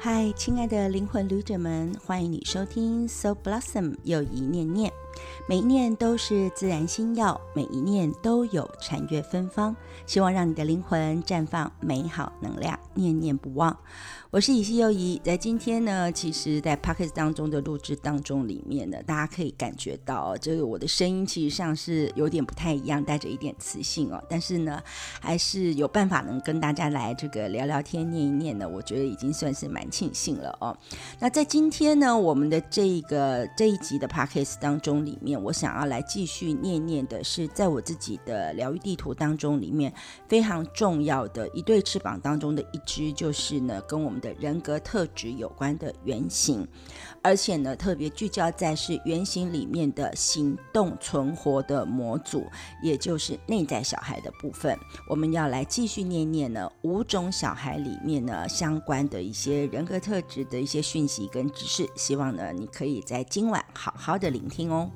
嗨，亲爱的灵魂旅者们，欢迎你收听 So Blossom 又一念念，每一念都是自然心药，每一念都有禅悦芬芳，希望让你的灵魂绽放美好能量，念念不忘。我是以西又怡，在今天呢，其实，在 p o c k e t 当中的录制当中里面呢，大家可以感觉到，这个我的声音其实上是有点不太一样，带着一点磁性哦。但是呢，还是有办法能跟大家来这个聊聊天、念一念呢，我觉得已经算是蛮庆幸了哦。那在今天呢，我们的这个这一集的 p o c k e t 当中里面，我想要来继续念念的是，在我自己的疗愈地图当中里面非常重要的一对翅膀当中的一只，就是呢，跟我们。的人格特质有关的原型，而且呢，特别聚焦在是原型里面的行动存活的模组，也就是内在小孩的部分。我们要来继续念念呢五种小孩里面呢相关的一些人格特质的一些讯息跟知识，希望呢你可以在今晚好好的聆听哦。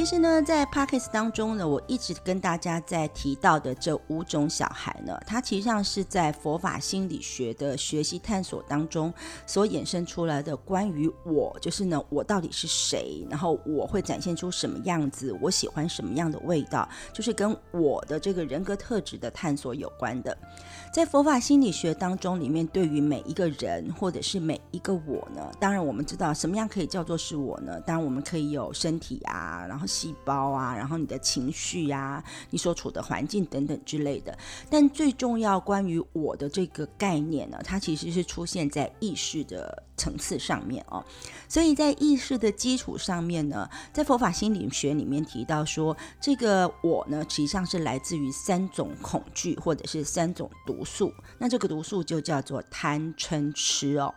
其实呢，在 p o c k e t 当中呢，我一直跟大家在提到的这五种小孩呢，它其实上是在佛法心理学的学习探索当中所衍生出来的关于我，就是呢，我到底是谁，然后我会展现出什么样子，我喜欢什么样的味道，就是跟我的这个人格特质的探索有关的。在佛法心理学当中，里面对于每一个人或者是每一个我呢，当然我们知道什么样可以叫做是我呢？当然我们可以有身体啊，然后细胞啊，然后你的情绪呀，你所处的环境等等之类的。但最重要关于我的这个概念呢，它其实是出现在意识的层次上面哦。所以在意识的基础上面呢，在佛法心理学里面提到说，这个我呢，实际上是来自于三种恐惧或者是三种。毒素，那这个毒素就叫做贪嗔痴哦。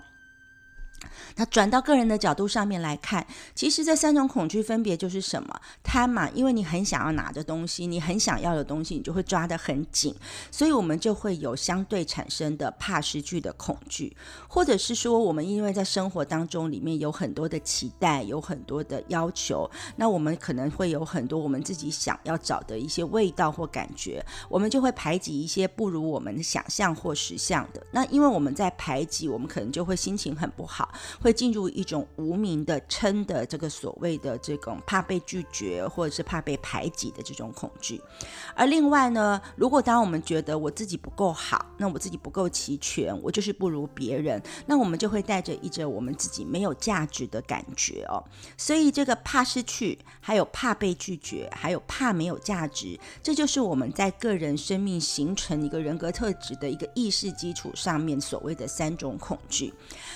那转到个人的角度上面来看，其实这三种恐惧分别就是什么？贪嘛，因为你很想要拿的东西，你很想要的东西，你就会抓得很紧，所以我们就会有相对产生的怕失去的恐惧，或者是说，我们因为在生活当中里面有很多的期待，有很多的要求，那我们可能会有很多我们自己想要找的一些味道或感觉，我们就会排挤一些不如我们想象或实相的。那因为我们在排挤，我们可能就会心情很不好。会进入一种无名的称的这个所谓的这种怕被拒绝或者是怕被排挤的这种恐惧，而另外呢，如果当我们觉得我自己不够好，那我自己不够齐全，我就是不如别人，那我们就会带着一着我们自己没有价值的感觉哦。所以这个怕失去，还有怕被拒绝，还有怕没有价值，这就是我们在个人生命形成一个人格特质的一个意识基础上面所谓的三种恐惧。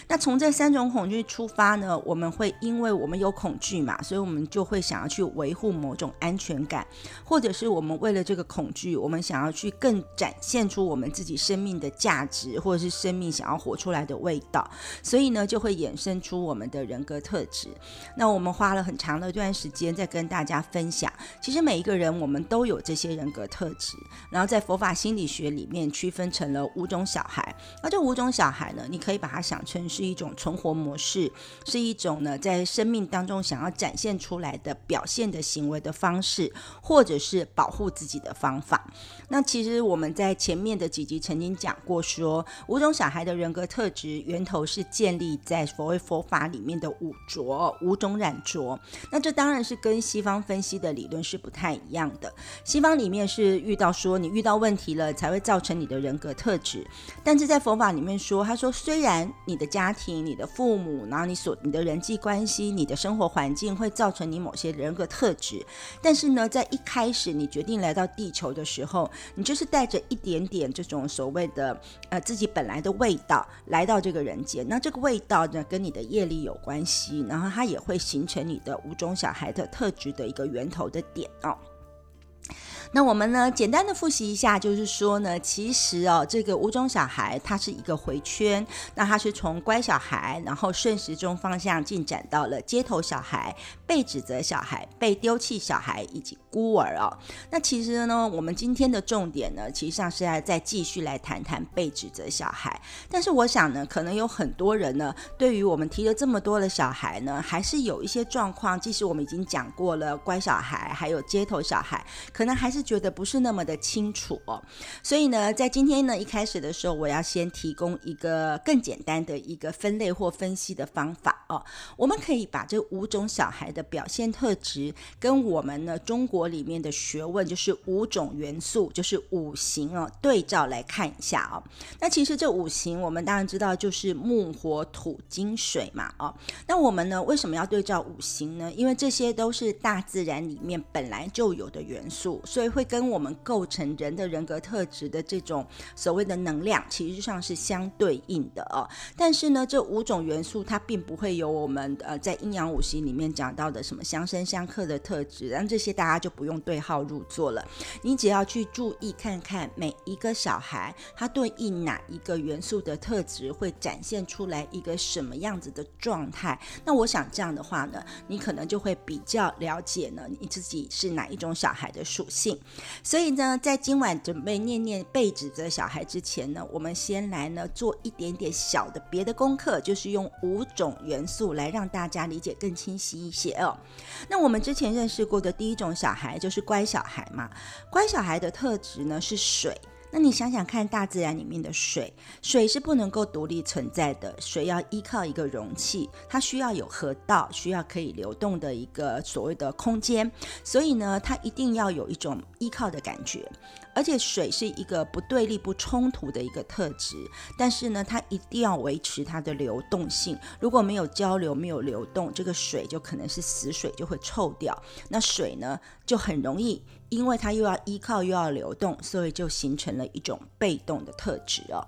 那从这三。三种恐惧出发呢，我们会因为我们有恐惧嘛，所以我们就会想要去维护某种安全感，或者是我们为了这个恐惧，我们想要去更展现出我们自己生命的价值，或者是生命想要活出来的味道，所以呢，就会衍生出我们的人格特质。那我们花了很长的一段时间在跟大家分享，其实每一个人我们都有这些人格特质，然后在佛法心理学里面区分成了五种小孩，而这五种小孩呢，你可以把它想成是一种从活模式是一种呢，在生命当中想要展现出来的表现的行为的方式，或者是保护自己的方法。那其实我们在前面的几集曾经讲过，说五种小孩的人格特质源头是建立在所谓佛法里面的五浊、五种染浊。那这当然是跟西方分析的理论是不太一样的。西方里面是遇到说你遇到问题了才会造成你的人格特质，但是在佛法里面说，他说虽然你的家庭、你的父母，然后你所你的人际关系、你的生活环境会造成你某些人格特质，但是呢，在一开始你决定来到地球的时候，你就是带着一点点这种所谓的呃自己本来的味道来到这个人间。那这个味道呢，跟你的业力有关系，然后它也会形成你的五种小孩的特质的一个源头的点哦。那我们呢，简单的复习一下，就是说呢，其实哦，这个五种小孩它是一个回圈，那它是从乖小孩，然后顺时钟方向进展到了街头小孩、被指责小孩、被丢弃小孩以及孤儿哦。那其实呢，我们今天的重点呢，其实上是要再继续来谈谈被指责小孩。但是我想呢，可能有很多人呢，对于我们提了这么多的小孩呢，还是有一些状况，即使我们已经讲过了乖小孩，还有街头小孩，可能还是。觉得不是那么的清楚。哦，所以呢，在今天呢一开始的时候，我要先提供一个更简单的一个分类或分析的方法。哦。我们可以把这五种小孩的表现特质跟我们呢中国里面的学问，就是五种元素，就是五行哦，对照来看一下哦。那其实这五行我们当然知道就是木、火、土、金、水嘛哦。那我们呢为什么要对照五行呢？因为这些都是大自然里面本来就有的元素，所以。会跟我们构成人的人格特质的这种所谓的能量，其实上是相对应的哦。但是呢，这五种元素它并不会有我们呃在阴阳五行里面讲到的什么相生相克的特质，然后这些大家就不用对号入座了。你只要去注意看看每一个小孩他对应哪一个元素的特质，会展现出来一个什么样子的状态。那我想这样的话呢，你可能就会比较了解呢你自己是哪一种小孩的属性。所以呢，在今晚准备念念被指责小孩之前呢，我们先来呢做一点点小的别的功课，就是用五种元素来让大家理解更清晰一些哦。那我们之前认识过的第一种小孩就是乖小孩嘛，乖小孩的特质呢是水。那你想想看，大自然里面的水，水是不能够独立存在的，水要依靠一个容器，它需要有河道，需要可以流动的一个所谓的空间，所以呢，它一定要有一种依靠的感觉。而且水是一个不对立、不冲突的一个特质，但是呢，它一定要维持它的流动性。如果没有交流、没有流动，这个水就可能是死水，就会臭掉。那水呢，就很容易，因为它又要依靠又要流动，所以就形成了一种被动的特质哦。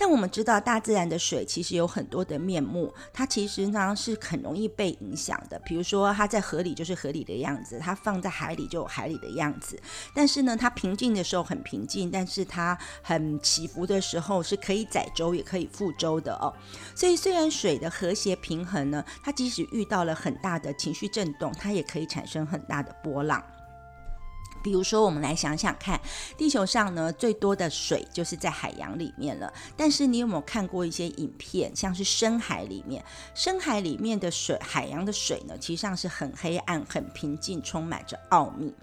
但我们知道，大自然的水其实有很多的面目，它其实呢是很容易被影响的。比如说，它在河里就是河里的样子，它放在海里就有海里的样子。但是呢，它平静的时候很平静，但是它很起伏的时候是可以载舟也可以覆舟的哦。所以，虽然水的和谐平衡呢，它即使遇到了很大的情绪震动，它也可以产生很大的波浪。比如说，我们来想想看，地球上呢最多的水就是在海洋里面了。但是你有没有看过一些影片，像是深海里面，深海里面的水，海洋的水呢，其实上是很黑暗、很平静，充满着奥秘。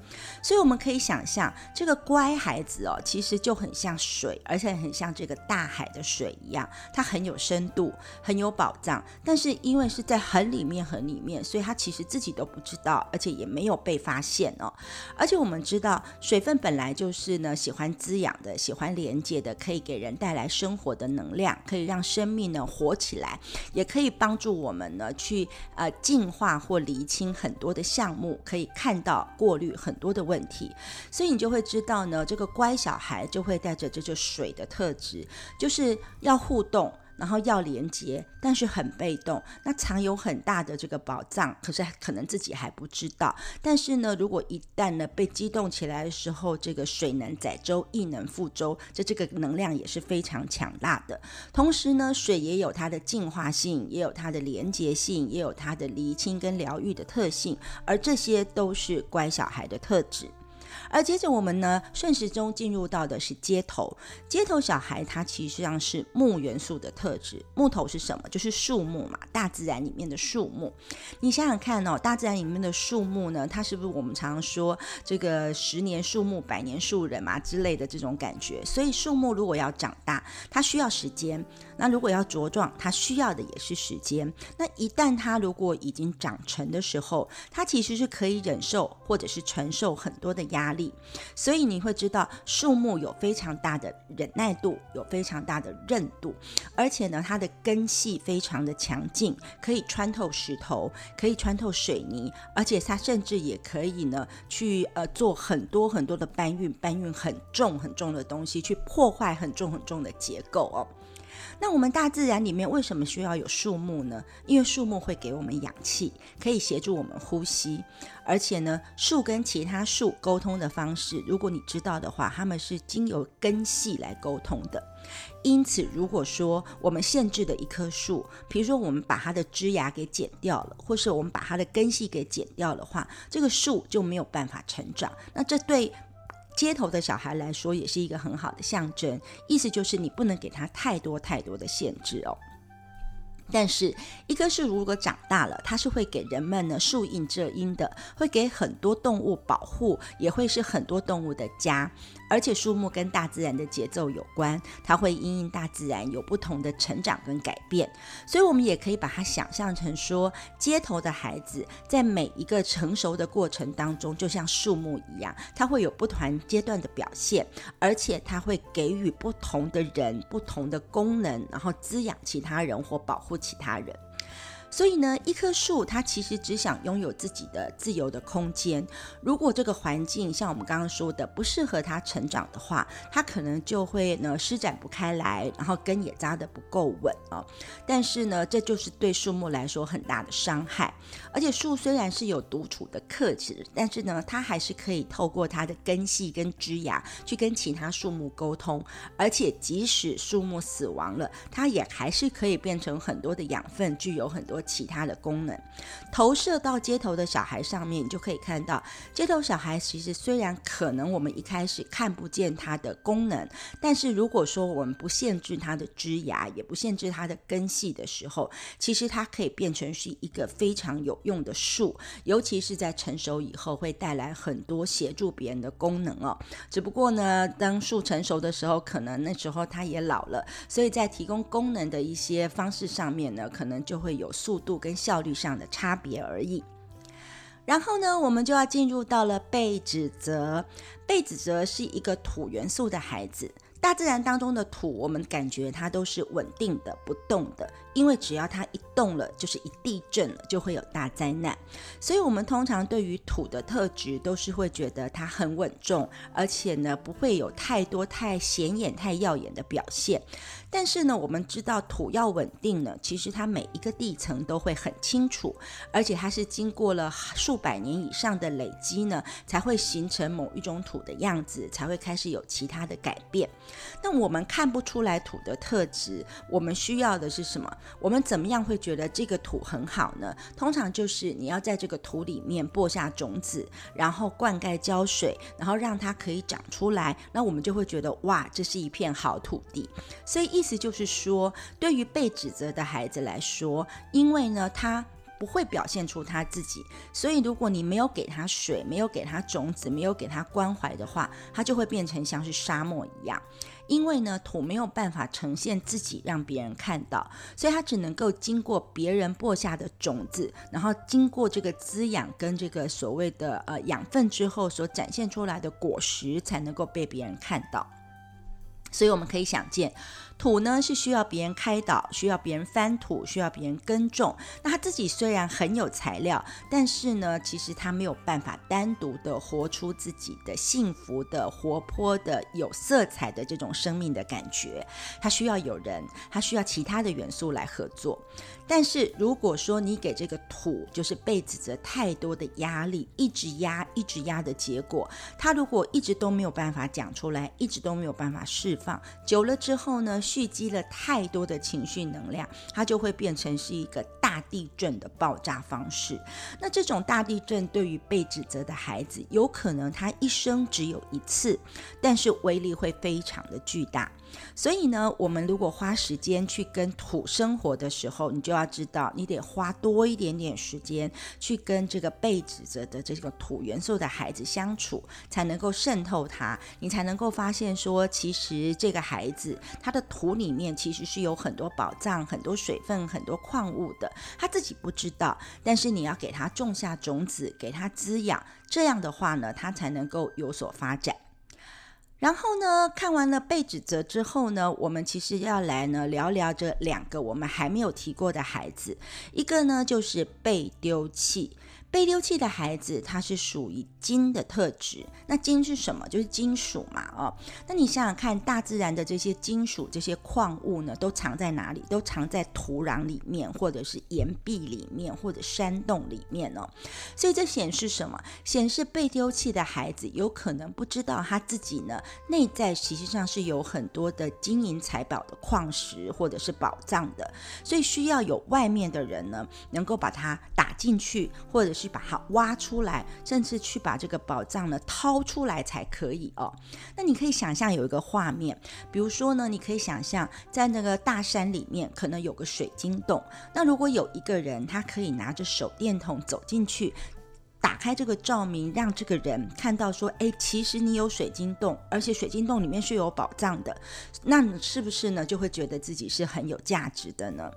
所以我们可以想象，这个乖孩子哦，其实就很像水，而且很像这个大海的水一样，它很有深度，很有宝藏。但是因为是在很里面、很里面，所以它其实自己都不知道，而且也没有被发现哦。而且我们。知道水分本来就是呢，喜欢滋养的，喜欢连接的，可以给人带来生活的能量，可以让生命呢活起来，也可以帮助我们呢去呃净化或厘清很多的项目，可以看到过滤很多的问题。所以你就会知道呢，这个乖小孩就会带着这就水的特质，就是要互动。然后要连接，但是很被动，那藏有很大的这个宝藏，可是可能自己还不知道。但是呢，如果一旦呢被激动起来的时候，这个水能载舟，亦能覆舟，这这个能量也是非常强大的。同时呢，水也有它的净化性，也有它的连接性，也有它的厘清跟疗愈的特性，而这些都是乖小孩的特质。而接着我们呢，顺时钟进入到的是街头。街头小孩他其实上是木元素的特质。木头是什么？就是树木嘛，大自然里面的树木。你想想看哦，大自然里面的树木呢，它是不是我们常常说这个十年树木，百年树人嘛之类的这种感觉？所以树木如果要长大，它需要时间。那如果要茁壮，它需要的也是时间。那一旦它如果已经长成的时候，它其实是可以忍受或者是承受很多的压力。所以你会知道，树木有非常大的忍耐度，有非常大的韧度，而且呢，它的根系非常的强劲，可以穿透石头，可以穿透水泥，而且它甚至也可以呢，去呃做很多很多的搬运，搬运很重很重的东西，去破坏很重很重的结构哦。那我们大自然里面为什么需要有树木呢？因为树木会给我们氧气，可以协助我们呼吸。而且呢，树跟其他树沟通的方式，如果你知道的话，它们是经由根系来沟通的。因此，如果说我们限制的一棵树，比如说我们把它的枝芽给剪掉了，或是我们把它的根系给剪掉的话，这个树就没有办法成长。那这对街头的小孩来说，也是一个很好的象征。意思就是你不能给他太多太多的限制哦。但是，一个是如果长大了，它是会给人们呢树荫遮阴的，会给很多动物保护，也会是很多动物的家。而且树木跟大自然的节奏有关，它会因应大自然有不同的成长跟改变，所以我们也可以把它想象成说，街头的孩子在每一个成熟的过程当中，就像树木一样，它会有不同阶段的表现，而且它会给予不同的人不同的功能，然后滋养其他人或保护其他人。所以呢，一棵树它其实只想拥有自己的自由的空间。如果这个环境像我们刚刚说的不适合它成长的话，它可能就会呢施展不开来，然后根也扎得不够稳啊。但是呢，这就是对树木来说很大的伤害。而且树虽然是有独处的克制，但是呢，它还是可以透过它的根系跟枝芽去跟其他树木沟通。而且即使树木死亡了，它也还是可以变成很多的养分，具有很多。其他的功能投射到街头的小孩上面，你就可以看到，街头小孩其实虽然可能我们一开始看不见它的功能，但是如果说我们不限制它的枝芽，也不限制它的根系的时候，其实它可以变成是一个非常有用的树，尤其是在成熟以后，会带来很多协助别人的功能哦。只不过呢，当树成熟的时候，可能那时候它也老了，所以在提供功能的一些方式上面呢，可能就会有速。度跟效率上的差别而已。然后呢，我们就要进入到了被指责。被指责是一个土元素的孩子。大自然当中的土，我们感觉它都是稳定的、不动的，因为只要它一动了，就是一地震了，就会有大灾难。所以，我们通常对于土的特质，都是会觉得它很稳重，而且呢，不会有太多太显眼、太耀眼的表现。但是呢，我们知道土要稳定呢，其实它每一个地层都会很清楚，而且它是经过了数百年以上的累积呢，才会形成某一种土的样子，才会开始有其他的改变。那我们看不出来土的特质，我们需要的是什么？我们怎么样会觉得这个土很好呢？通常就是你要在这个土里面播下种子，然后灌溉浇水，然后让它可以长出来，那我们就会觉得哇，这是一片好土地。所以意思就是说，对于被指责的孩子来说，因为呢他。不会表现出他自己，所以如果你没有给他水，没有给他种子，没有给他关怀的话，他就会变成像是沙漠一样。因为呢，土没有办法呈现自己让别人看到，所以它只能够经过别人播下的种子，然后经过这个滋养跟这个所谓的呃养分之后，所展现出来的果实才能够被别人看到。所以我们可以想见。土呢是需要别人开导，需要别人翻土，需要别人耕种。那他自己虽然很有材料，但是呢，其实他没有办法单独的活出自己的幸福的、活泼的、有色彩的这种生命的感觉。他需要有人，他需要其他的元素来合作。但是如果说你给这个土就是被指责太多的压力，一直压、一直压的结果，他如果一直都没有办法讲出来，一直都没有办法释放，久了之后呢？蓄积了太多的情绪能量，它就会变成是一个大地震的爆炸方式。那这种大地震对于被指责的孩子，有可能他一生只有一次，但是威力会非常的巨大。所以呢，我们如果花时间去跟土生活的时候，你就要知道，你得花多一点点时间去跟这个被指责的这个土元素的孩子相处，才能够渗透他，你才能够发现说，其实这个孩子他的土里面其实是有很多宝藏、很多水分、很多矿物的，他自己不知道，但是你要给他种下种子，给他滋养，这样的话呢，他才能够有所发展。然后呢，看完了被指责之后呢，我们其实要来呢聊聊这两个我们还没有提过的孩子。一个呢就是被丢弃，被丢弃的孩子，他是属于金的特质。那金是什么？就是金属嘛，哦。那你想想看，大自然的这些金属、这些矿物呢，都藏在哪里？都藏在土壤里面，或者是岩壁里面，或者山洞里面哦。所以这显示什么？显示被丢弃的孩子有可能不知道他自己呢，内在实际上是有很多的金银财宝的矿石或者是宝藏的，所以需要有外面的人呢，能够把它打进去，或者去。把它挖出来，甚至去把这个宝藏呢掏出来才可以哦。那你可以想象有一个画面，比如说呢，你可以想象在那个大山里面可能有个水晶洞。那如果有一个人，他可以拿着手电筒走进去。打开这个照明，让这个人看到说：“哎，其实你有水晶洞，而且水晶洞里面是有宝藏的。”那你是不是呢？就会觉得自己是很有价值的呢？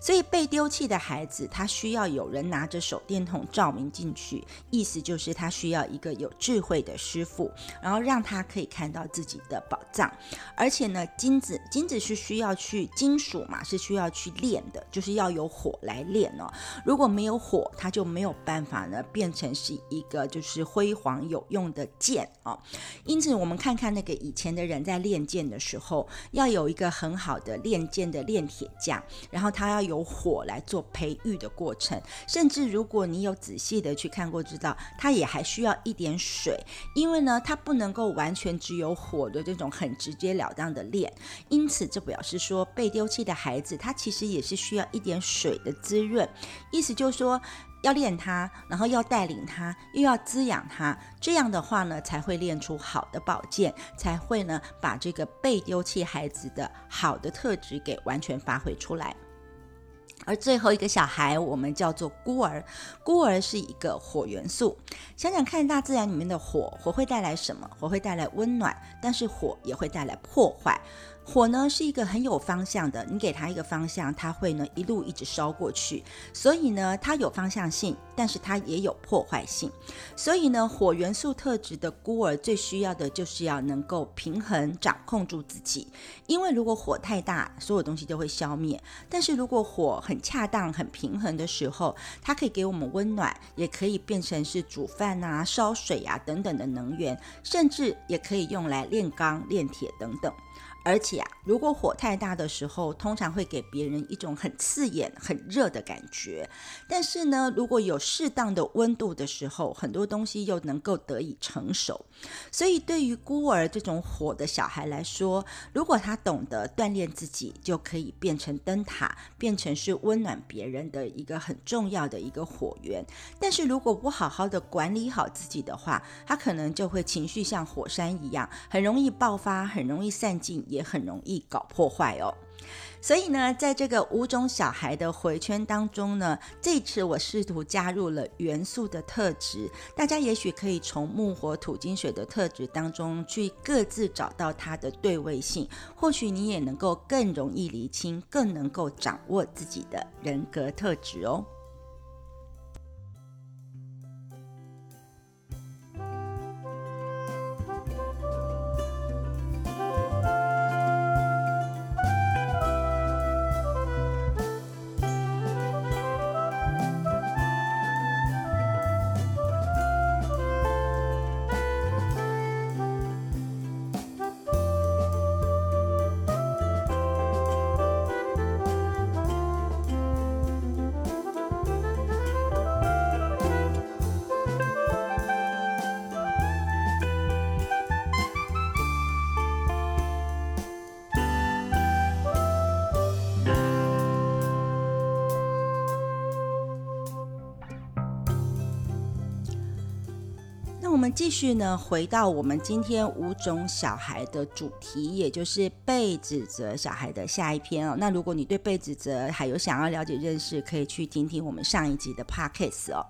所以被丢弃的孩子，他需要有人拿着手电筒照明进去，意思就是他需要一个有智慧的师傅，然后让他可以看到自己的宝藏。而且呢，金子金子是需要去金属嘛，是需要去炼的，就是要有火来炼哦。如果没有火，它就没有办法呢变成。是一个就是辉煌有用的剑啊，因此我们看看那个以前的人在练剑的时候，要有一个很好的练剑的炼铁匠，然后他要有火来做培育的过程，甚至如果你有仔细的去看过，知道他也还需要一点水，因为呢，他不能够完全只有火的这种很直截了当的练，因此这表示说被丢弃的孩子，他其实也是需要一点水的滋润，意思就是说。要练他，然后要带领他，又要滋养他，这样的话呢，才会练出好的宝剑，才会呢把这个被丢弃孩子的好的特质给完全发挥出来。而最后一个小孩，我们叫做孤儿。孤儿是一个火元素。想想看，大自然里面的火，火会带来什么？火会带来温暖，但是火也会带来破坏。火呢是一个很有方向的，你给它一个方向，它会呢一路一直烧过去。所以呢，它有方向性，但是它也有破坏性。所以呢，火元素特质的孤儿最需要的就是要能够平衡、掌控住自己。因为如果火太大，所有东西都会消灭；但是如果火很恰当、很平衡的时候，它可以给我们温暖，也可以变成是煮饭啊、烧水啊等等的能源，甚至也可以用来炼钢、炼铁等等。而且啊，如果火太大的时候，通常会给别人一种很刺眼、很热的感觉。但是呢，如果有适当的温度的时候，很多东西又能够得以成熟。所以，对于孤儿这种火的小孩来说，如果他懂得锻炼自己，就可以变成灯塔，变成是温暖别人的一个很重要的一个火源。但是如果不好好的管理好自己的话，他可能就会情绪像火山一样，很容易爆发，很容易散尽，也。很容易搞破坏哦，所以呢，在这个五种小孩的回圈当中呢，这次我试图加入了元素的特质，大家也许可以从木、火、土、金、水的特质当中去各自找到它的对位性，或许你也能够更容易厘清，更能够掌握自己的人格特质哦。继续呢，回到我们今天五种小孩的主题，也就是被指责小孩的下一篇哦。那如果你对被指责还有想要了解认识，可以去听听我们上一集的 podcast 哦。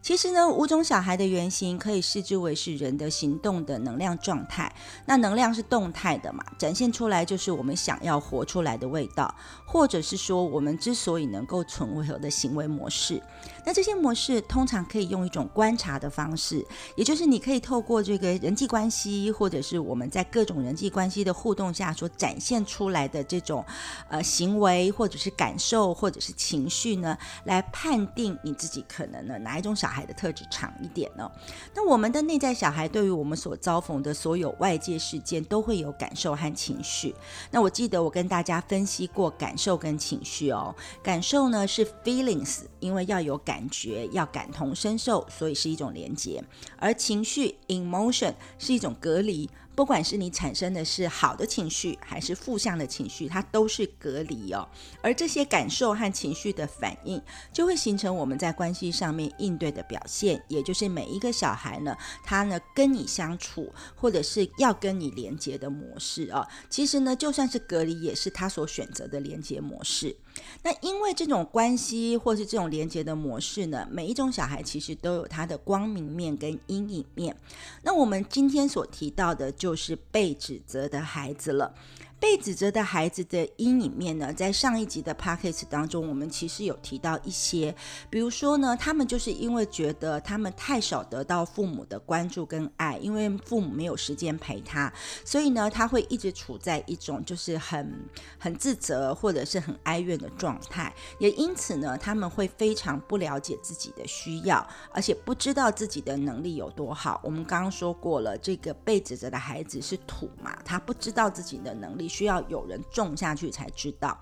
其实呢，五种小孩的原型可以视之为是人的行动的能量状态。那能量是动态的嘛，展现出来就是我们想要活出来的味道，或者是说我们之所以能够存活的行为模式。那这些模式通常可以用一种观察的方式，也就是你可以透过这个人际关系，或者是我们在各种人际关系的互动下所展现出来的这种呃行为，或者是感受，或者是情绪呢，来判定你自己可能呢哪一种小。小孩的特质长一点呢。那我们的内在小孩对于我们所遭逢的所有外界事件都会有感受和情绪。那我记得我跟大家分析过感受跟情绪哦。感受呢是 feelings，因为要有感觉，要感同身受，所以是一种连接。而情绪 emotion 是一种隔离。不管是你产生的是好的情绪，还是负向的情绪，它都是隔离哦。而这些感受和情绪的反应，就会形成我们在关系上面应对的表现，也就是每一个小孩呢，他呢跟你相处，或者是要跟你连接的模式哦。其实呢，就算是隔离，也是他所选择的连接模式。那因为这种关系或是这种连接的模式呢，每一种小孩其实都有他的光明面跟阴影面。那我们今天所提到的就是被指责的孩子了。被指责的孩子的阴影面呢，在上一集的 p o c k e 当中，我们其实有提到一些，比如说呢，他们就是因为觉得他们太少得到父母的关注跟爱，因为父母没有时间陪他，所以呢，他会一直处在一种就是很很自责或者是很哀怨的状态，也因此呢，他们会非常不了解自己的需要，而且不知道自己的能力有多好。我们刚刚说过了，这个被指责的孩子是土嘛，他不知道自己的能力。需要有人种下去才知道，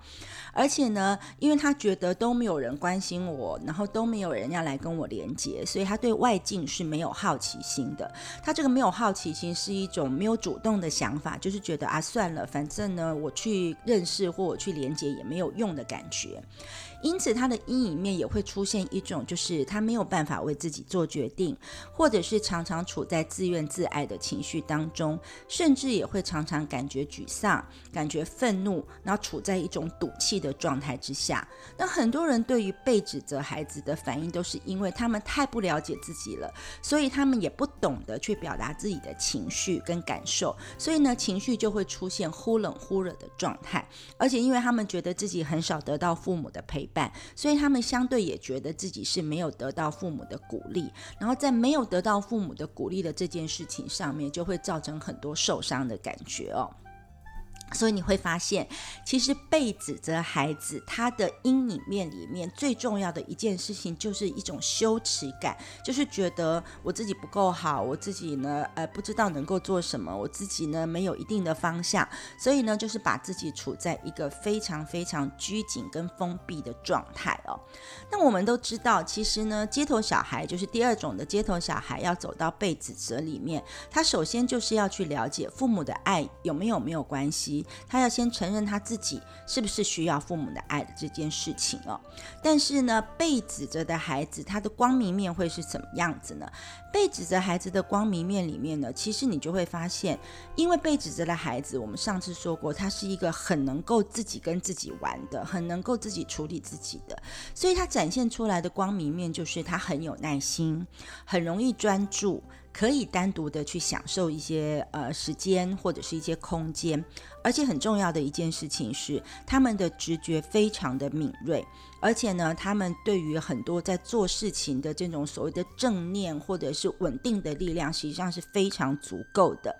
而且呢，因为他觉得都没有人关心我，然后都没有人要来跟我连接，所以他对外境是没有好奇心的。他这个没有好奇心是一种没有主动的想法，就是觉得啊，算了，反正呢，我去认识或我去连接也没有用的感觉。因此，他的阴影面也会出现一种，就是他没有办法为自己做决定，或者是常常处在自怨自艾的情绪当中，甚至也会常常感觉沮丧、感觉愤怒，然后处在一种赌气的状态之下。那很多人对于被指责孩子的反应，都是因为他们太不了解自己了，所以他们也不懂得去表达自己的情绪跟感受，所以呢，情绪就会出现忽冷忽热的状态。而且，因为他们觉得自己很少得到父母的陪。所以他们相对也觉得自己是没有得到父母的鼓励，然后在没有得到父母的鼓励的这件事情上面，就会造成很多受伤的感觉哦。所以你会发现，其实被指责孩子他的阴影面里面最重要的一件事情，就是一种羞耻感，就是觉得我自己不够好，我自己呢，呃，不知道能够做什么，我自己呢没有一定的方向，所以呢，就是把自己处在一个非常非常拘谨跟封闭的状态哦。那我们都知道，其实呢，街头小孩就是第二种的街头小孩，要走到被指责里面，他首先就是要去了解父母的爱有没有没有关系。他要先承认他自己是不是需要父母的爱的这件事情哦。但是呢，被指责的孩子，他的光明面会是什么样子呢？被指责孩子的光明面里面呢，其实你就会发现，因为被指责的孩子，我们上次说过，他是一个很能够自己跟自己玩的，很能够自己处理自己的，所以他展现出来的光明面就是他很有耐心，很容易专注。可以单独的去享受一些呃时间或者是一些空间，而且很重要的一件事情是，他们的直觉非常的敏锐。而且呢，他们对于很多在做事情的这种所谓的正念或者是稳定的力量，实际上是非常足够的。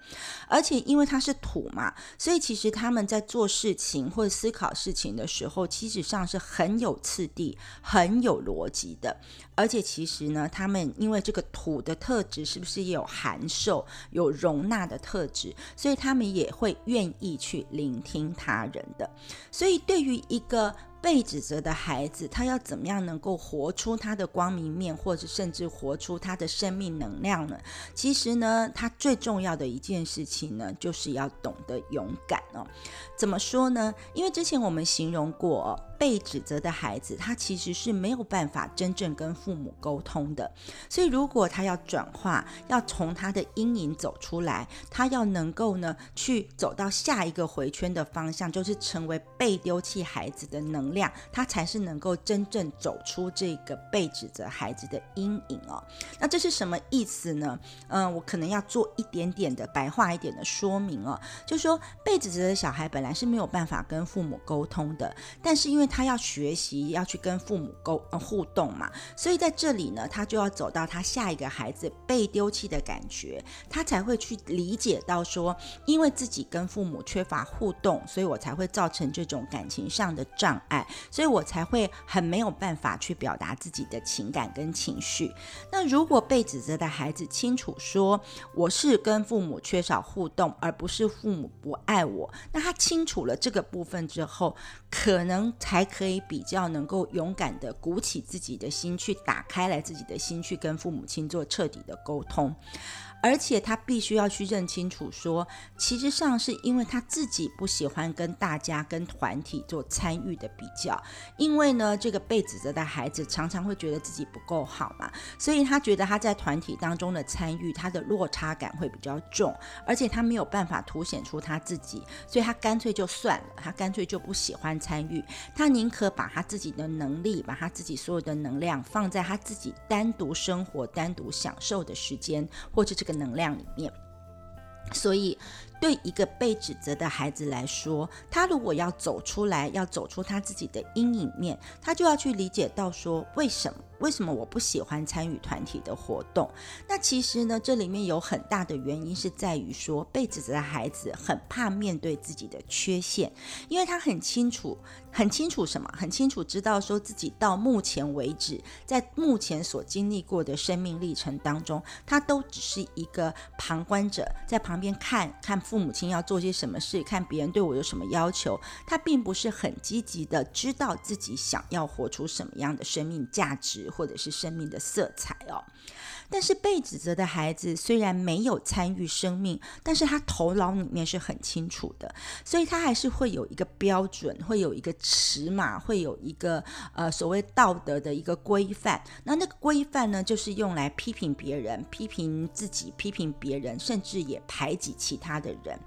而且因为它是土嘛，所以其实他们在做事情或者思考事情的时候，其实上是很有次第、很有逻辑的。而且其实呢，他们因为这个土的特质，是不是也有函授、有容纳的特质？所以他们也会愿意去聆听他人的。所以对于一个被指责的孩子，他要怎么样能够活出他的光明面，或者甚至活出他的生命能量呢？其实呢，他最重要的一件事情呢，就是要懂得勇敢哦。怎么说呢？因为之前我们形容过。被指责的孩子，他其实是没有办法真正跟父母沟通的。所以，如果他要转化，要从他的阴影走出来，他要能够呢去走到下一个回圈的方向，就是成为被丢弃孩子的能量，他才是能够真正走出这个被指责孩子的阴影哦。那这是什么意思呢？嗯，我可能要做一点点的白话一点的说明哦，就说被指责的小孩本来是没有办法跟父母沟通的，但是因为他要学习，要去跟父母沟互动嘛，所以在这里呢，他就要走到他下一个孩子被丢弃的感觉，他才会去理解到说，因为自己跟父母缺乏互动，所以我才会造成这种感情上的障碍。所以我才会很没有办法去表达自己的情感跟情绪。那如果被指责的孩子清楚说我是跟父母缺少互动，而不是父母不爱我，那他清楚了这个部分之后，可能才可以比较能够勇敢的鼓起自己的心，去打开来自己的心，去跟父母亲做彻底的沟通。而且他必须要去认清楚，说其实上是因为他自己不喜欢跟大家、跟团体做参与的比较，因为呢，这个被指责的孩子常常会觉得自己不够好嘛，所以他觉得他在团体当中的参与，他的落差感会比较重，而且他没有办法凸显出他自己，所以他干脆就算了，他干脆就不喜欢参与，他宁可把他自己的能力，把他自己所有的能量放在他自己单独生活、单独享受的时间，或者是这个能量里面，所以对一个被指责的孩子来说，他如果要走出来，要走出他自己的阴影面，他就要去理解到说，为什么？为什么我不喜欢参与团体的活动？那其实呢，这里面有很大的原因是在于说，被指责的孩子很怕面对自己的缺陷，因为他很清楚，很清楚什么？很清楚知道说自己到目前为止，在目前所经历过的生命历程当中，他都只是一个旁观者，在旁边看看父母亲要做些什么事，看别人对我有什么要求，他并不是很积极的知道自己想要活出什么样的生命价值。或者是生命的色彩哦，但是被指责的孩子虽然没有参与生命，但是他头脑里面是很清楚的，所以他还是会有一个标准，会有一个尺码，会有一个呃所谓道德的一个规范。那那个规范呢，就是用来批评别人、批评自己、批评别人，甚至也排挤其他的人。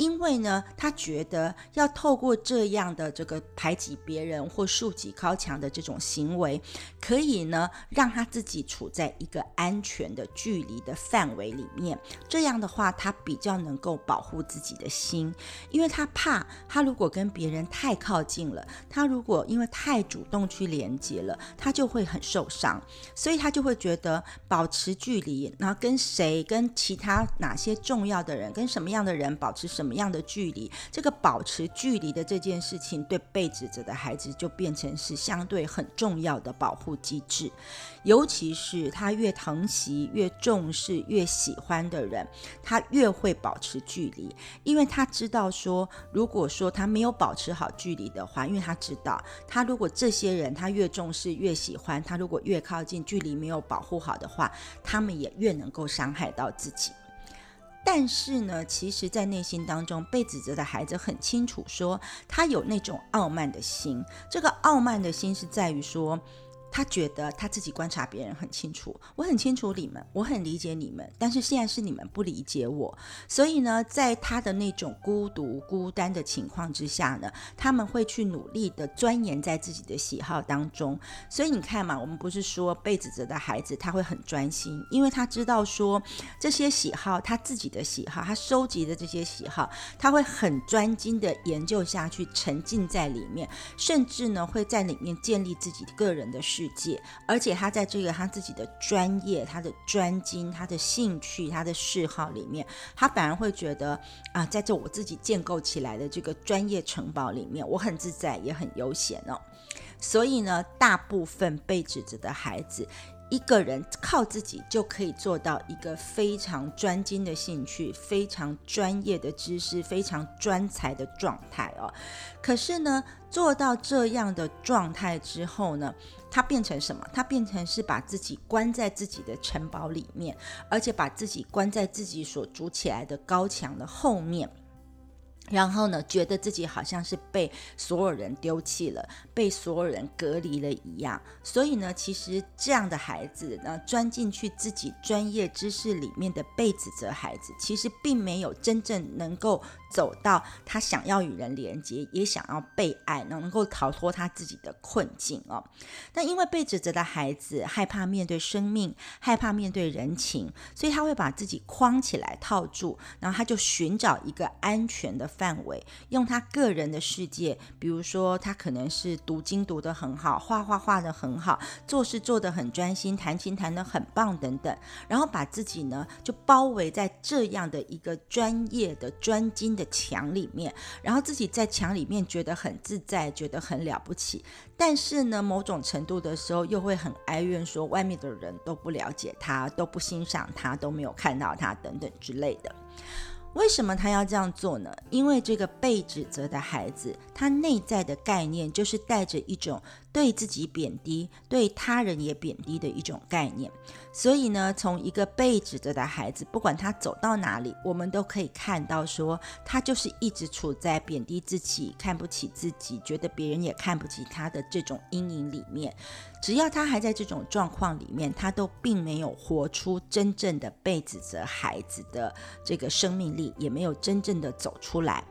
因为呢，他觉得要透过这样的这个排挤别人或竖起高墙的这种行为，可以呢让他自己处在一个安全的距离的范围里面。这样的话，他比较能够保护自己的心，因为他怕他如果跟别人太靠近了，他如果因为太主动去连接了，他就会很受伤，所以他就会觉得保持距离，然后跟谁、跟其他哪些重要的人、跟什么样的人保持什么。什么样的距离？这个保持距离的这件事情，对被指责的孩子就变成是相对很重要的保护机制。尤其是他越疼惜、越重视、越喜欢的人，他越会保持距离，因为他知道说，如果说他没有保持好距离的话，因为他知道，他如果这些人他越重视、越喜欢，他如果越靠近，距离没有保护好的话，他们也越能够伤害到自己。但是呢，其实，在内心当中，被指责的孩子很清楚，说他有那种傲慢的心。这个傲慢的心是在于说。他觉得他自己观察别人很清楚，我很清楚你们，我很理解你们，但是现在是你们不理解我，所以呢，在他的那种孤独、孤单的情况之下呢，他们会去努力的钻研在自己的喜好当中。所以你看嘛，我们不是说被指责的孩子他会很专心，因为他知道说这些喜好，他自己的喜好，他收集的这些喜好，他会很专精的研究下去，沉浸在里面，甚至呢会在里面建立自己个人的。世界，而且他在这个他自己的专业、他的专精、他的兴趣、他的嗜好里面，他反而会觉得啊，在这我自己建构起来的这个专业城堡里面，我很自在，也很悠闲哦。所以呢，大部分被指责的孩子。一个人靠自己就可以做到一个非常专精的兴趣、非常专业的知识、非常专才的状态哦。可是呢，做到这样的状态之后呢，他变成什么？他变成是把自己关在自己的城堡里面，而且把自己关在自己所筑起来的高墙的后面。然后呢，觉得自己好像是被所有人丢弃了，被所有人隔离了一样。所以呢，其实这样的孩子呢，钻进去自己专业知识里面的被指责孩子，其实并没有真正能够。走到他想要与人连接，也想要被爱，能够逃脱他自己的困境哦。但因为被指责的孩子害怕面对生命，害怕面对人情，所以他会把自己框起来套住，然后他就寻找一个安全的范围，用他个人的世界，比如说他可能是读经读得很好，画画画得很好，做事做得很专心，弹琴弹得很棒等等，然后把自己呢就包围在这样的一个专业的专精。的墙里面，然后自己在墙里面觉得很自在，觉得很了不起。但是呢，某种程度的时候又会很哀怨，说外面的人都不了解他，都不欣赏他，都没有看到他等等之类的。为什么他要这样做呢？因为这个被指责的孩子，他内在的概念就是带着一种。对自己贬低，对他人也贬低的一种概念。所以呢，从一个被指责的孩子，不管他走到哪里，我们都可以看到，说他就是一直处在贬低自己、看不起自己、觉得别人也看不起他的这种阴影里面。只要他还在这种状况里面，他都并没有活出真正的被指责孩子的这个生命力，也没有真正的走出来。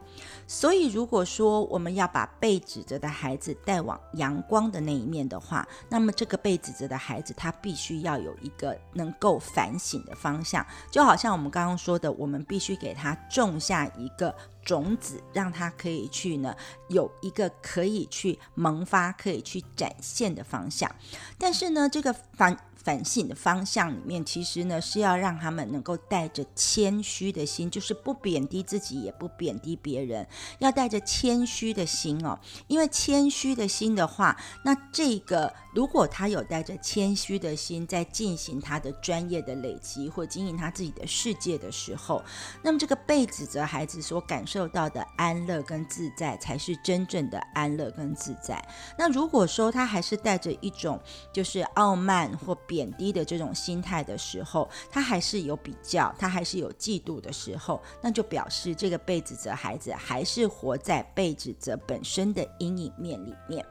所以，如果说我们要把被指责的孩子带往阳光的那一面的话，那么这个被指责的孩子他必须要有一个能够反省的方向，就好像我们刚刚说的，我们必须给他种下一个种子，让他可以去呢有一个可以去萌发、可以去展现的方向。但是呢，这个反。反省的方向里面，其实呢是要让他们能够带着谦虚的心，就是不贬低自己，也不贬低别人，要带着谦虚的心哦。因为谦虚的心的话，那这个如果他有带着谦虚的心在进行他的专业的累积或经营他自己的世界的时候，那么这个被指责孩子所感受到的安乐跟自在，才是真正的安乐跟自在。那如果说他还是带着一种就是傲慢或贬低的这种心态的时候，他还是有比较，他还是有嫉妒的时候，那就表示这个被指责孩子还是活在被指责本身的阴影面里面。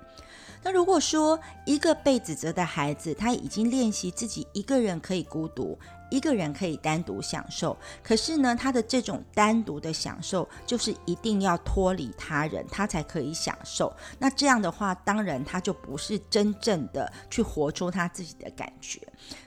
那如果说一个被指责的孩子，他已经练习自己一个人可以孤独。一个人可以单独享受，可是呢，他的这种单独的享受，就是一定要脱离他人，他才可以享受。那这样的话，当然他就不是真正的去活出他自己的感觉。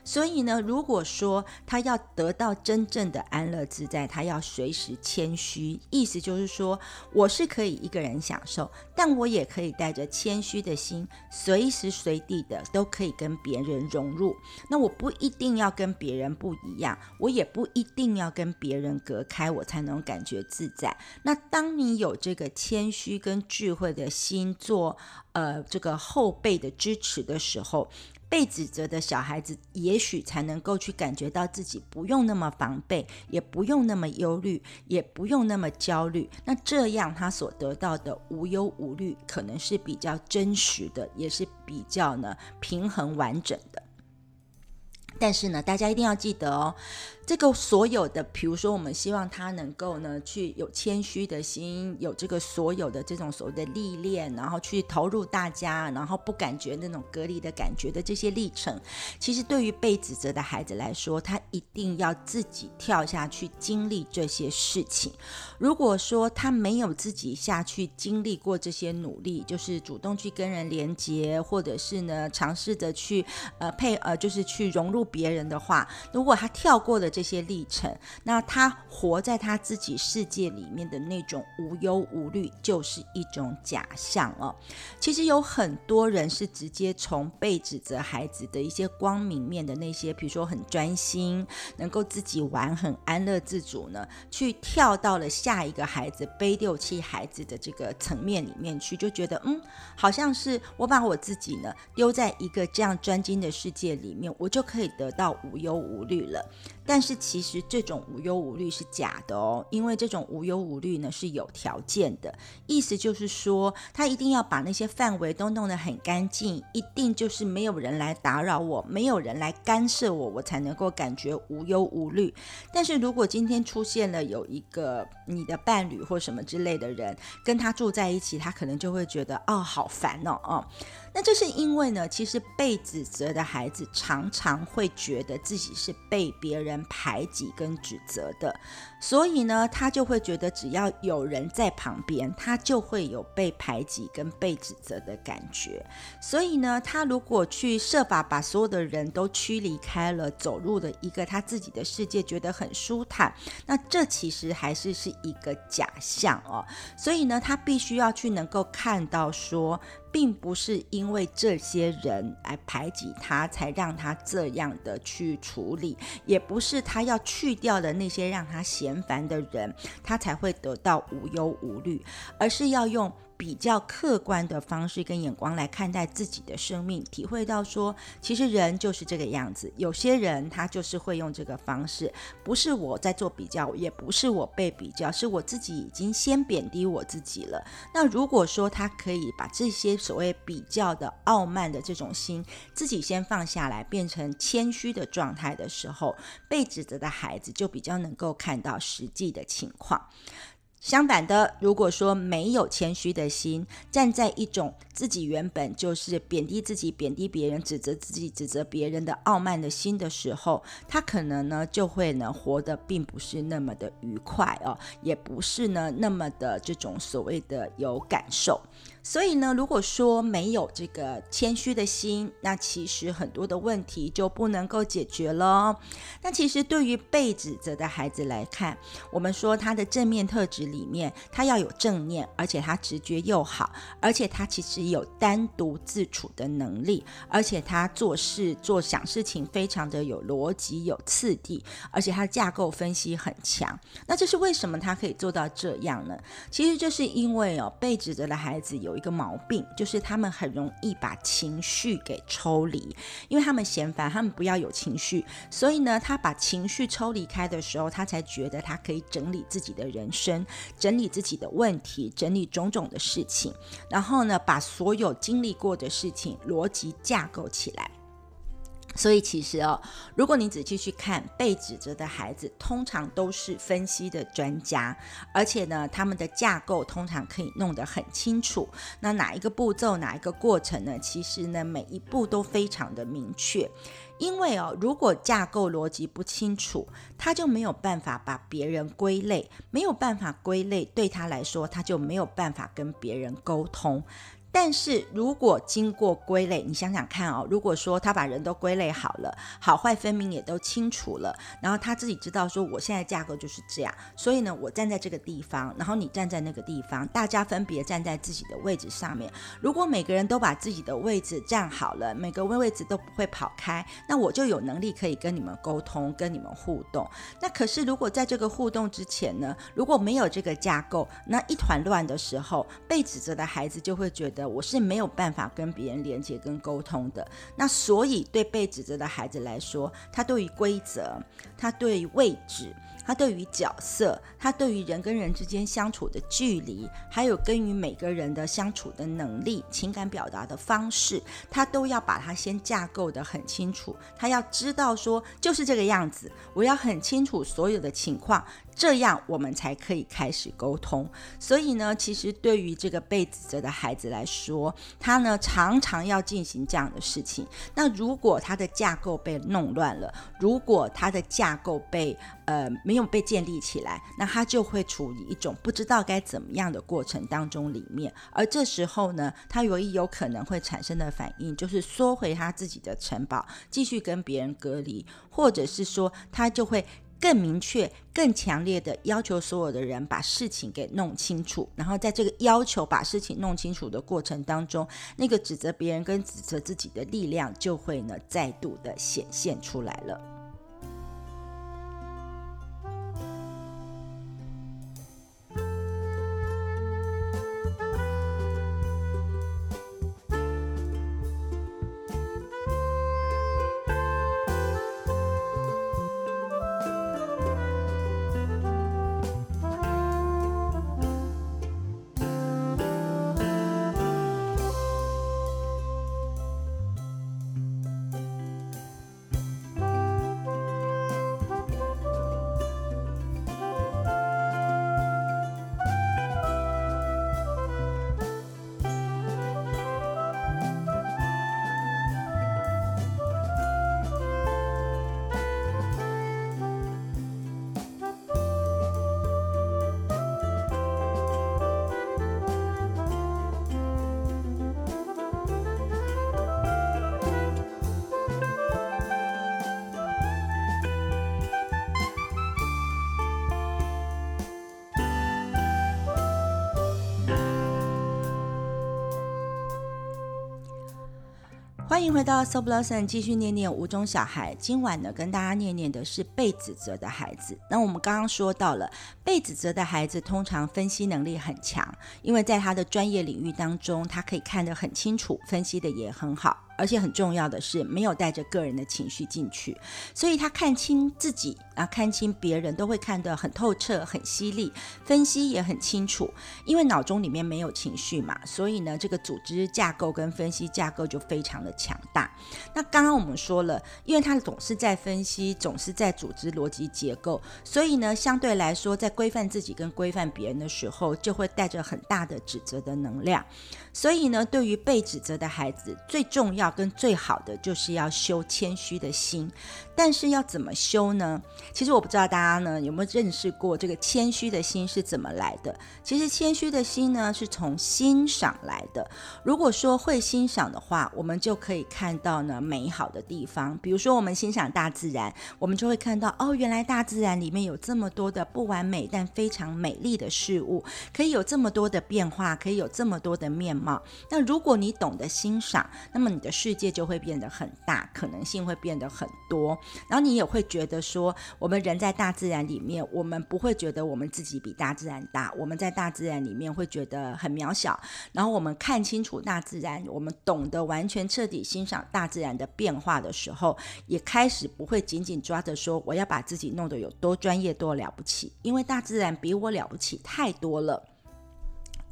所以呢，如果说他要得到真正的安乐自在，他要随时谦虚，意思就是说，我是可以一个人享受，但我也可以带着谦虚的心，随时随地的都可以跟别人融入。那我不一定要跟别人不。不一样，我也不一定要跟别人隔开，我才能感觉自在。那当你有这个谦虚跟智慧的心做呃这个后辈的支持的时候，被指责的小孩子也许才能够去感觉到自己不用那么防备，也不用那么忧虑，也不用那么焦虑。那这样他所得到的无忧无虑，可能是比较真实的，也是比较呢平衡完整的。但是呢，大家一定要记得哦。这个所有的，比如说，我们希望他能够呢，去有谦虚的心，有这个所有的这种所谓的历练，然后去投入大家，然后不感觉那种隔离的感觉的这些历程，其实对于被指责的孩子来说，他一定要自己跳下去经历这些事情。如果说他没有自己下去经历过这些努力，就是主动去跟人连接，或者是呢尝试着去呃配呃，就是去融入别人的话，如果他跳过了。这些历程，那他活在他自己世界里面的那种无忧无虑，就是一种假象哦。其实有很多人是直接从被指责孩子的一些光明面的那些，比如说很专心，能够自己玩，很安乐自主呢，去跳到了下一个孩子背六气孩子的这个层面里面去，就觉得嗯，好像是我把我自己呢丢在一个这样专精的世界里面，我就可以得到无忧无虑了。但是其实这种无忧无虑是假的哦，因为这种无忧无虑呢是有条件的，意思就是说他一定要把那些范围都弄得很干净，一定就是没有人来打扰我，没有人来干涉我，我才能够感觉无忧无虑。但是如果今天出现了有一个你的伴侣或什么之类的人跟他住在一起，他可能就会觉得哦好烦哦哦。那这是因为呢，其实被指责的孩子常常会觉得自己是被别人排挤跟指责的，所以呢，他就会觉得只要有人在旁边，他就会有被排挤跟被指责的感觉。所以呢，他如果去设法把所有的人都驱离开了，走入了一个他自己的世界，觉得很舒坦，那这其实还是是一个假象哦。所以呢，他必须要去能够看到说。并不是因为这些人来排挤他，才让他这样的去处理，也不是他要去掉的那些让他嫌烦的人，他才会得到无忧无虑，而是要用。比较客观的方式跟眼光来看待自己的生命，体会到说，其实人就是这个样子。有些人他就是会用这个方式，不是我在做比较，也不是我被比较，是我自己已经先贬低我自己了。那如果说他可以把这些所谓比较的傲慢的这种心，自己先放下来，变成谦虚的状态的时候，被指责的孩子就比较能够看到实际的情况。相反的，如果说没有谦虚的心，站在一种自己原本就是贬低自己、贬低别人、指责自己、指责别人的傲慢的心的时候，他可能呢就会呢活得并不是那么的愉快哦，也不是呢那么的这种所谓的有感受。所以呢，如果说没有这个谦虚的心，那其实很多的问题就不能够解决了。那其实对于被指责的孩子来看，我们说他的正面特质里面，他要有正念，而且他直觉又好，而且他其实有单独自处的能力，而且他做事做想事情非常的有逻辑、有次第，而且他架构分析很强。那这是为什么他可以做到这样呢？其实就是因为哦，被指责的孩子有。有一个毛病，就是他们很容易把情绪给抽离，因为他们嫌烦，他们不要有情绪，所以呢，他把情绪抽离开的时候，他才觉得他可以整理自己的人生，整理自己的问题，整理种种的事情，然后呢，把所有经历过的事情逻辑架构起来。所以其实哦，如果你仔细去看被指责的孩子，通常都是分析的专家，而且呢，他们的架构通常可以弄得很清楚。那哪一个步骤，哪一个过程呢？其实呢，每一步都非常的明确。因为哦，如果架构逻辑不清楚，他就没有办法把别人归类，没有办法归类，对他来说，他就没有办法跟别人沟通。但是如果经过归类，你想想看哦，如果说他把人都归类好了，好坏分明也都清楚了，然后他自己知道说我现在架构就是这样，所以呢，我站在这个地方，然后你站在那个地方，大家分别站在自己的位置上面。如果每个人都把自己的位置站好了，每个位位置都不会跑开，那我就有能力可以跟你们沟通，跟你们互动。那可是如果在这个互动之前呢，如果没有这个架构，那一团乱的时候，被指责的孩子就会觉得。我是没有办法跟别人连接跟沟通的，那所以对被指责的孩子来说，他对于规则，他对于位置。他对于角色，他对于人跟人之间相处的距离，还有跟与每个人的相处的能力、情感表达的方式，他都要把它先架构的很清楚。他要知道说，就是这个样子，我要很清楚所有的情况，这样我们才可以开始沟通。所以呢，其实对于这个被指责的孩子来说，他呢常常要进行这样的事情。那如果他的架构被弄乱了，如果他的架构被呃。没有被建立起来，那他就会处于一种不知道该怎么样的过程当中里面。而这时候呢，他唯一有可能会产生的反应就是缩回他自己的城堡，继续跟别人隔离，或者是说他就会更明确、更强烈的要求所有的人把事情给弄清楚。然后在这个要求把事情弄清楚的过程当中，那个指责别人跟指责自己的力量就会呢再度的显现出来了。欢迎回到 So Blossom，继续念念五种小孩。今晚呢，跟大家念念的是被指责的孩子。那我们刚刚说到了，被指责的孩子通常分析能力很强，因为在他的专业领域当中，他可以看得很清楚，分析的也很好。而且很重要的是，没有带着个人的情绪进去，所以他看清自己啊，看清别人都会看得很透彻、很犀利，分析也很清楚。因为脑中里面没有情绪嘛，所以呢，这个组织架构跟分析架构就非常的强大。那刚刚我们说了，因为他总是在分析，总是在组织逻辑结构，所以呢，相对来说，在规范自己跟规范别人的时候，就会带着很大的指责的能量。所以呢，对于被指责的孩子，最重要跟最好的就是要修谦虚的心。但是要怎么修呢？其实我不知道大家呢有没有认识过这个谦虚的心是怎么来的。其实谦虚的心呢是从欣赏来的。如果说会欣赏的话，我们就可可以看到呢美好的地方。比如说我们欣赏大自然，我们就会看到哦，原来大自然里面有这么多的不完美但非常美丽的事物，可以有这么多的变化，可以有这么多的面貌。那如果你懂得欣赏，那么你的世界就会变得很大，可能性会变得很多。然后你也会觉得说，我们人在大自然里面，我们不会觉得我们自己比大自然大，我们在大自然里面会觉得很渺小。然后我们看清楚大自然，我们懂得完全彻底欣赏大自然的变化的时候，也开始不会紧紧抓着说我要把自己弄得有多专业多了不起，因为大自然比我了不起太多了。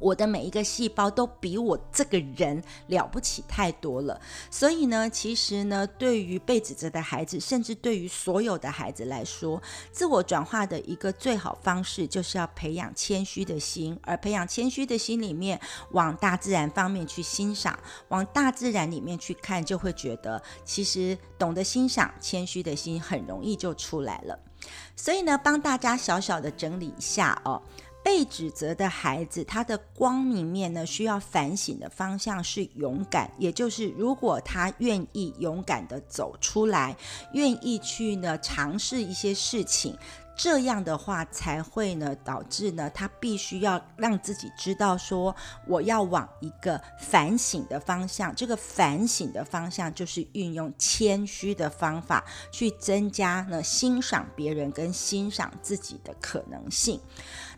我的每一个细胞都比我这个人了不起太多了，所以呢，其实呢，对于被指责的孩子，甚至对于所有的孩子来说，自我转化的一个最好方式，就是要培养谦虚的心，而培养谦虚的心里面，往大自然方面去欣赏，往大自然里面去看，就会觉得，其实懂得欣赏谦虚的心，很容易就出来了。所以呢，帮大家小小的整理一下哦。被指责的孩子，他的光明面呢，需要反省的方向是勇敢，也就是如果他愿意勇敢的走出来，愿意去呢尝试一些事情。这样的话才会呢，导致呢，他必须要让自己知道说，我要往一个反省的方向。这个反省的方向就是运用谦虚的方法，去增加呢欣赏别人跟欣赏自己的可能性。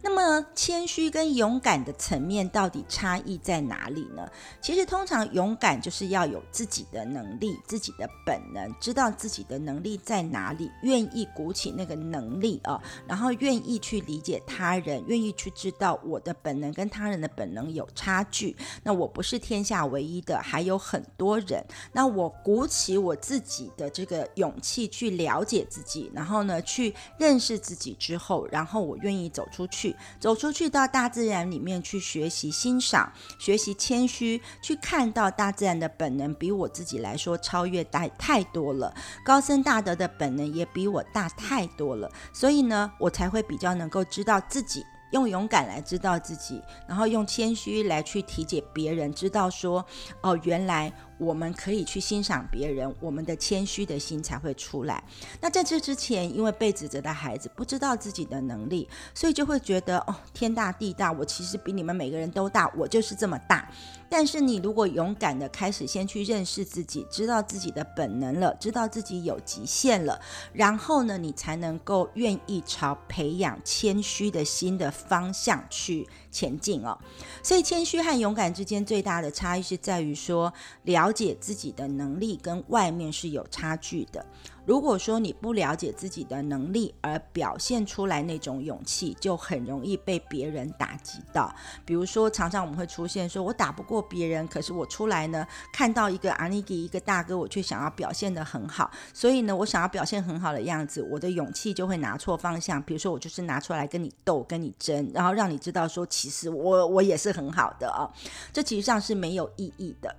那么，谦虚跟勇敢的层面到底差异在哪里呢？其实，通常勇敢就是要有自己的能力、自己的本能，知道自己的能力在哪里，愿意鼓起那个能力啊。然后愿意去理解他人，愿意去知道我的本能跟他人的本能有差距。那我不是天下唯一的，还有很多人。那我鼓起我自己的这个勇气去了解自己，然后呢，去认识自己之后，然后我愿意走出去，走出去到大自然里面去学习欣赏，学习谦虚，去看到大自然的本能比我自己来说超越大太多了，高深大德的本能也比我大太多了。所以。呢，我才会比较能够知道自己，用勇敢来知道自己，然后用谦虚来去体解别人，知道说，哦，原来。我们可以去欣赏别人，我们的谦虚的心才会出来。那在这之前，因为被指责的孩子不知道自己的能力，所以就会觉得哦，天大地大，我其实比你们每个人都大，我就是这么大。但是你如果勇敢的开始先去认识自己，知道自己的本能了，知道自己有极限了，然后呢，你才能够愿意朝培养谦虚的心的方向去前进哦。所以谦虚和勇敢之间最大的差异是在于说了。解自己的能力跟外面是有差距的。如果说你不了解自己的能力而表现出来那种勇气，就很容易被别人打击到。比如说，常常我们会出现说，我打不过别人，可是我出来呢，看到一个阿尼给一个大哥，我却想要表现得很好。所以呢，我想要表现很好的样子，我的勇气就会拿错方向。比如说，我就是拿出来跟你斗、跟你争，然后让你知道说，其实我我也是很好的啊。这其实上是没有意义的。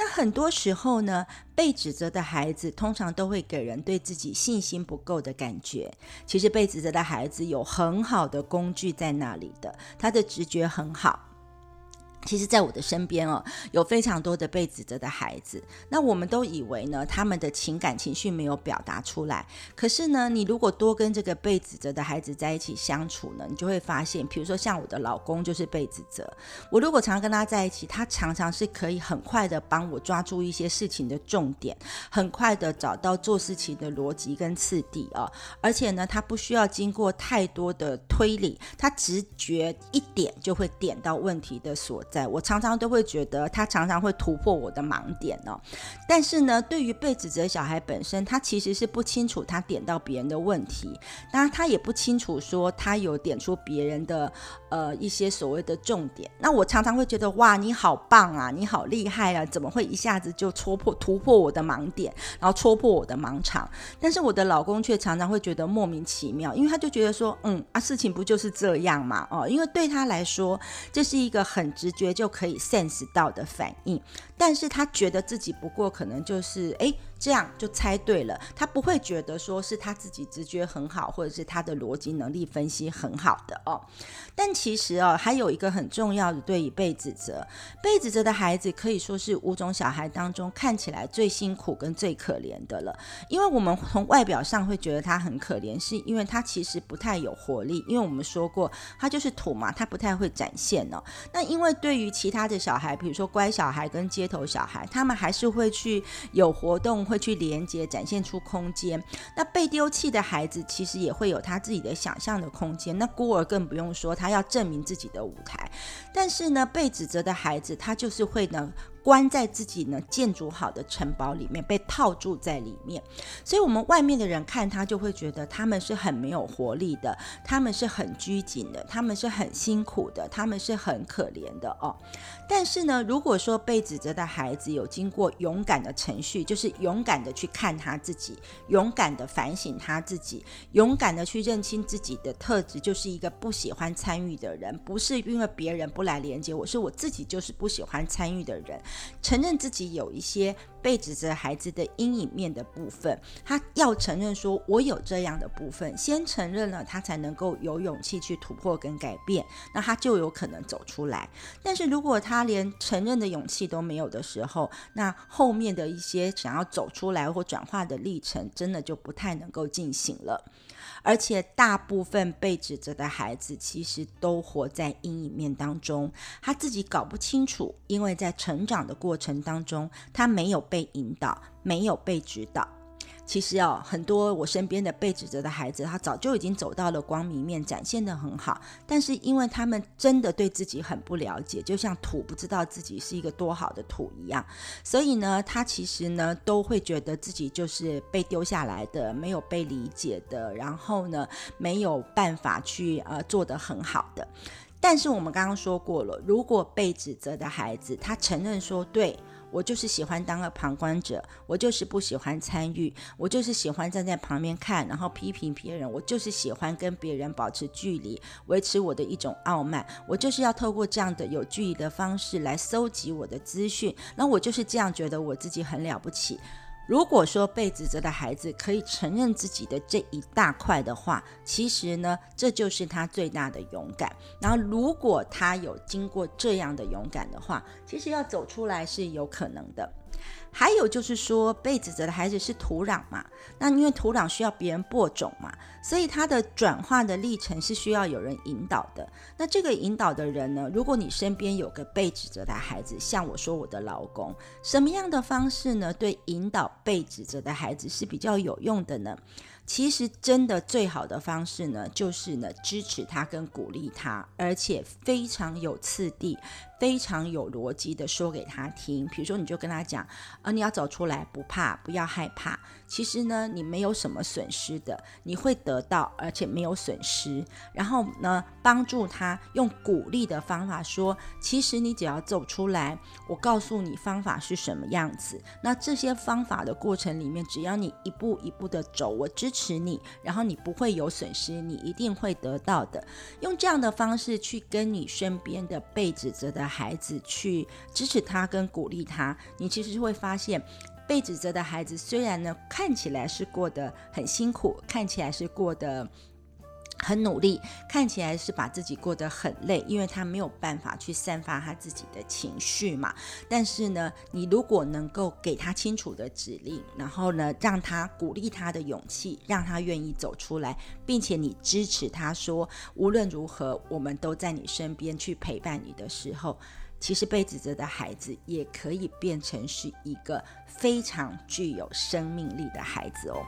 那很多时候呢，被指责的孩子通常都会给人对自己信心不够的感觉。其实被指责的孩子有很好的工具在那里的，他的直觉很好。其实，在我的身边哦，有非常多的被指责的孩子。那我们都以为呢，他们的情感情绪没有表达出来。可是呢，你如果多跟这个被指责的孩子在一起相处呢，你就会发现，比如说像我的老公就是被指责。我如果常常跟他在一起，他常常是可以很快的帮我抓住一些事情的重点，很快的找到做事情的逻辑跟次第啊。而且呢，他不需要经过太多的推理，他直觉一点就会点到问题的所在。我常常都会觉得他常常会突破我的盲点哦，但是呢，对于被指责小孩本身，他其实是不清楚他点到别人的问题，当然他也不清楚说他有点出别人的呃一些所谓的重点。那我常常会觉得哇，你好棒啊，你好厉害啊，怎么会一下子就戳破突破我的盲点，然后戳破我的盲场？但是我的老公却常常会觉得莫名其妙，因为他就觉得说，嗯啊，事情不就是这样嘛？哦，因为对他来说，这是一个很直觉。就可以 sense 到的反应，但是他觉得自己不过可能就是哎。这样就猜对了，他不会觉得说是他自己直觉很好，或者是他的逻辑能力分析很好的哦。但其实哦，还有一个很重要的对于被指责、被指责的孩子，可以说是五种小孩当中看起来最辛苦跟最可怜的了。因为我们从外表上会觉得他很可怜，是因为他其实不太有活力。因为我们说过，他就是土嘛，他不太会展现哦。那因为对于其他的小孩，比如说乖小孩跟接头小孩，他们还是会去有活动。会去连接，展现出空间。那被丢弃的孩子其实也会有他自己的想象的空间。那孤儿更不用说，他要证明自己的舞台。但是呢，被指责的孩子，他就是会呢。关在自己呢建筑好的城堡里面，被套住在里面，所以我们外面的人看他就会觉得他们是很没有活力的，他们是很拘谨的，他们是很辛苦的，他们是很可怜的哦。但是呢，如果说被指责的孩子有经过勇敢的程序，就是勇敢的去看他自己，勇敢的反省他自己，勇敢的去认清自己的特质，就是一个不喜欢参与的人，不是因为别人不来连接我，是我自己就是不喜欢参与的人。承认自己有一些被指责孩子的阴影面的部分，他要承认说，我有这样的部分，先承认了，他才能够有勇气去突破跟改变，那他就有可能走出来。但是如果他连承认的勇气都没有的时候，那后面的一些想要走出来或转化的历程，真的就不太能够进行了。而且大部分被指责的孩子，其实都活在阴影面当中，他自己搞不清楚，因为在成长的过程当中，他没有被引导，没有被指导。其实哦，很多我身边的被指责的孩子，他早就已经走到了光明面，展现的很好。但是因为他们真的对自己很不了解，就像土不知道自己是一个多好的土一样，所以呢，他其实呢都会觉得自己就是被丢下来的，没有被理解的，然后呢没有办法去呃做得很好的。但是我们刚刚说过了，如果被指责的孩子他承认说对。我就是喜欢当个旁观者，我就是不喜欢参与，我就是喜欢站在旁边看，然后批评别人，我就是喜欢跟别人保持距离，维持我的一种傲慢，我就是要透过这样的有距离的方式来搜集我的资讯，那我就是这样觉得我自己很了不起。如果说被指责的孩子可以承认自己的这一大块的话，其实呢，这就是他最大的勇敢。然后，如果他有经过这样的勇敢的话，其实要走出来是有可能的。还有就是说，被指责的孩子是土壤嘛？那因为土壤需要别人播种嘛，所以他的转化的历程是需要有人引导的。那这个引导的人呢？如果你身边有个被指责的孩子，像我说我的老公，什么样的方式呢？对引导被指责的孩子是比较有用的呢？其实真的最好的方式呢，就是呢支持他跟鼓励他，而且非常有次第。非常有逻辑的说给他听，比如说，你就跟他讲，呃，你要走出来，不怕，不要害怕。其实呢，你没有什么损失的，你会得到，而且没有损失。然后呢，帮助他用鼓励的方法说，其实你只要走出来，我告诉你方法是什么样子。那这些方法的过程里面，只要你一步一步的走，我支持你，然后你不会有损失，你一定会得到的。用这样的方式去跟你身边的被指责的。孩子去支持他跟鼓励他，你其实是会发现，被指责的孩子虽然呢看起来是过得很辛苦，看起来是过得很努力，看起来是把自己过得很累，因为他没有办法去散发他自己的情绪嘛。但是呢，你如果能够给他清楚的指令，然后呢，让他鼓励他的勇气，让他愿意走出来，并且你支持他说，无论如何，我们都在你身边去陪伴你的时候，其实被指责的孩子也可以变成是一个非常具有生命力的孩子哦。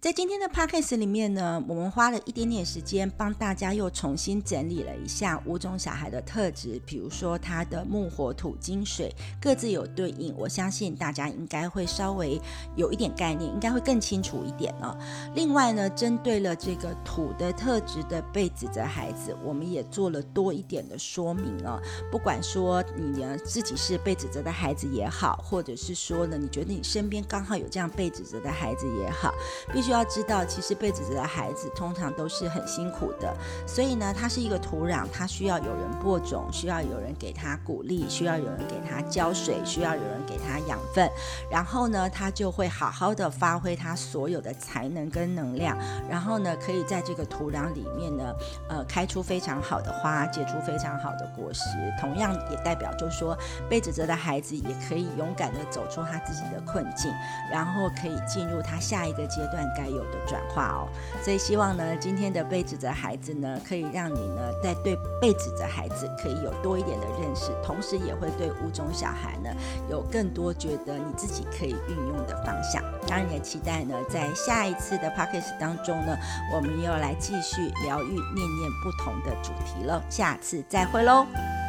在今天的 podcast 里面呢，我们花了一点点时间帮大家又重新整理了一下五种小孩的特质，比如说他的木、火、土、金、水各自有对应，我相信大家应该会稍微有一点概念，应该会更清楚一点呢。另外呢，针对了这个土的特质的被指责孩子，我们也做了多一点的说明哦。不管说你呢自己是被指责的孩子也好，或者是说呢你觉得你身边刚好有这样被指责的孩子也好，必须。需要知道，其实被指责的孩子通常都是很辛苦的，所以呢，它是一个土壤，它需要有人播种，需要有人给他鼓励，需要有人给他浇水，需要有人给他养分，然后呢，他就会好好的发挥他所有的才能跟能量，然后呢，可以在这个土壤里面呢，呃，开出非常好的花，结出非常好的果实。同样也代表，就是说，被指责的孩子也可以勇敢的走出他自己的困境，然后可以进入他下一个阶段。该有的转化哦，所以希望呢，今天的被指责孩子呢，可以让你呢，在对被指责孩子可以有多一点的认识，同时也会对五种小孩呢，有更多觉得你自己可以运用的方向。当然也期待呢，在下一次的 p o c k e t 当中呢，我们又来继续疗愈、念念不同的主题了。下次再会喽。